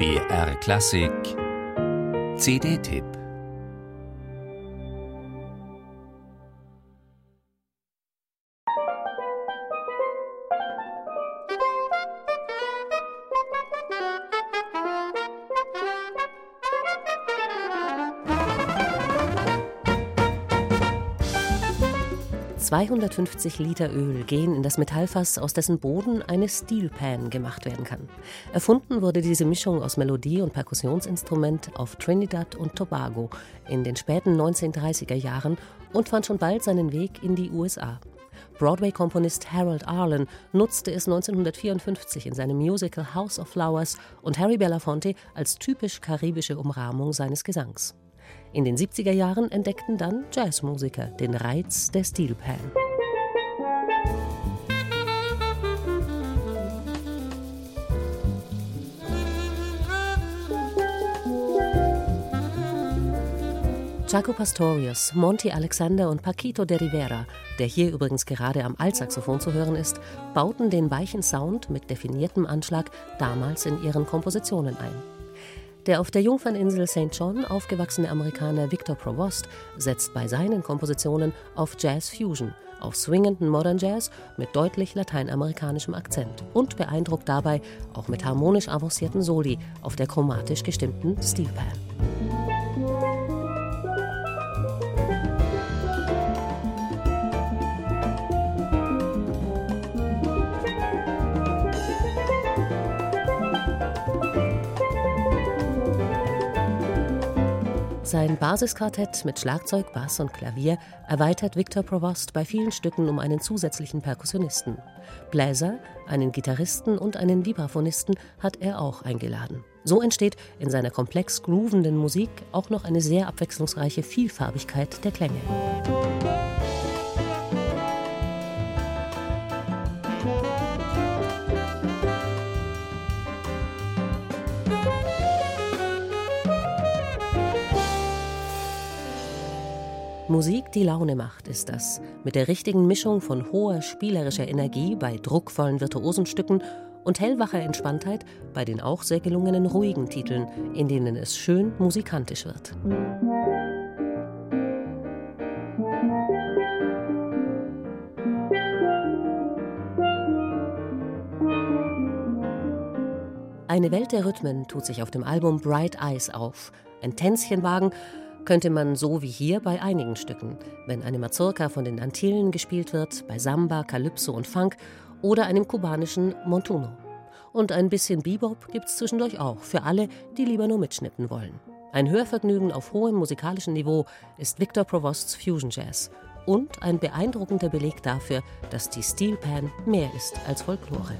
BR Klassik. CD-Tipp 250 Liter Öl gehen in das Metallfass, aus dessen Boden eine Steel Pan gemacht werden kann. Erfunden wurde diese Mischung aus Melodie- und Perkussionsinstrument auf Trinidad und Tobago in den späten 1930er Jahren und fand schon bald seinen Weg in die USA. Broadway-Komponist Harold Arlen nutzte es 1954 in seinem Musical House of Flowers und Harry Belafonte als typisch karibische Umrahmung seines Gesangs. In den 70er Jahren entdeckten dann Jazzmusiker den Reiz der Steel Pan. Jaco Pastorius, Monty Alexander und Paquito de Rivera, der hier übrigens gerade am Altsaxophon zu hören ist, bauten den weichen Sound mit definiertem Anschlag damals in ihren Kompositionen ein. Der auf der Jungferninsel St. John aufgewachsene Amerikaner Victor Provost setzt bei seinen Kompositionen auf Jazz Fusion, auf swingenden Modern Jazz mit deutlich lateinamerikanischem Akzent und beeindruckt dabei auch mit harmonisch avancierten Soli auf der chromatisch gestimmten Steelpan. Sein Basisquartett mit Schlagzeug, Bass und Klavier erweitert Victor Provost bei vielen Stücken um einen zusätzlichen Perkussionisten. Bläser, einen Gitarristen und einen Vibraphonisten hat er auch eingeladen. So entsteht in seiner komplex groovenden Musik auch noch eine sehr abwechslungsreiche Vielfarbigkeit der Klänge. Musik, die Laune macht, ist das. Mit der richtigen Mischung von hoher spielerischer Energie bei druckvollen Virtuosenstücken und hellwacher Entspanntheit bei den auch sehr gelungenen ruhigen Titeln, in denen es schön musikantisch wird. Eine Welt der Rhythmen tut sich auf dem Album Bright Eyes auf. Ein Tänzchenwagen könnte man so wie hier bei einigen Stücken, wenn eine Mazurka von den Antillen gespielt wird, bei Samba, Calypso und Funk oder einem kubanischen Montuno. Und ein bisschen Bebop gibt's zwischendurch auch, für alle, die lieber nur mitschnippen wollen. Ein Hörvergnügen auf hohem musikalischen Niveau ist Victor Provosts Fusion Jazz und ein beeindruckender Beleg dafür, dass die Steel Pan mehr ist als Folklore.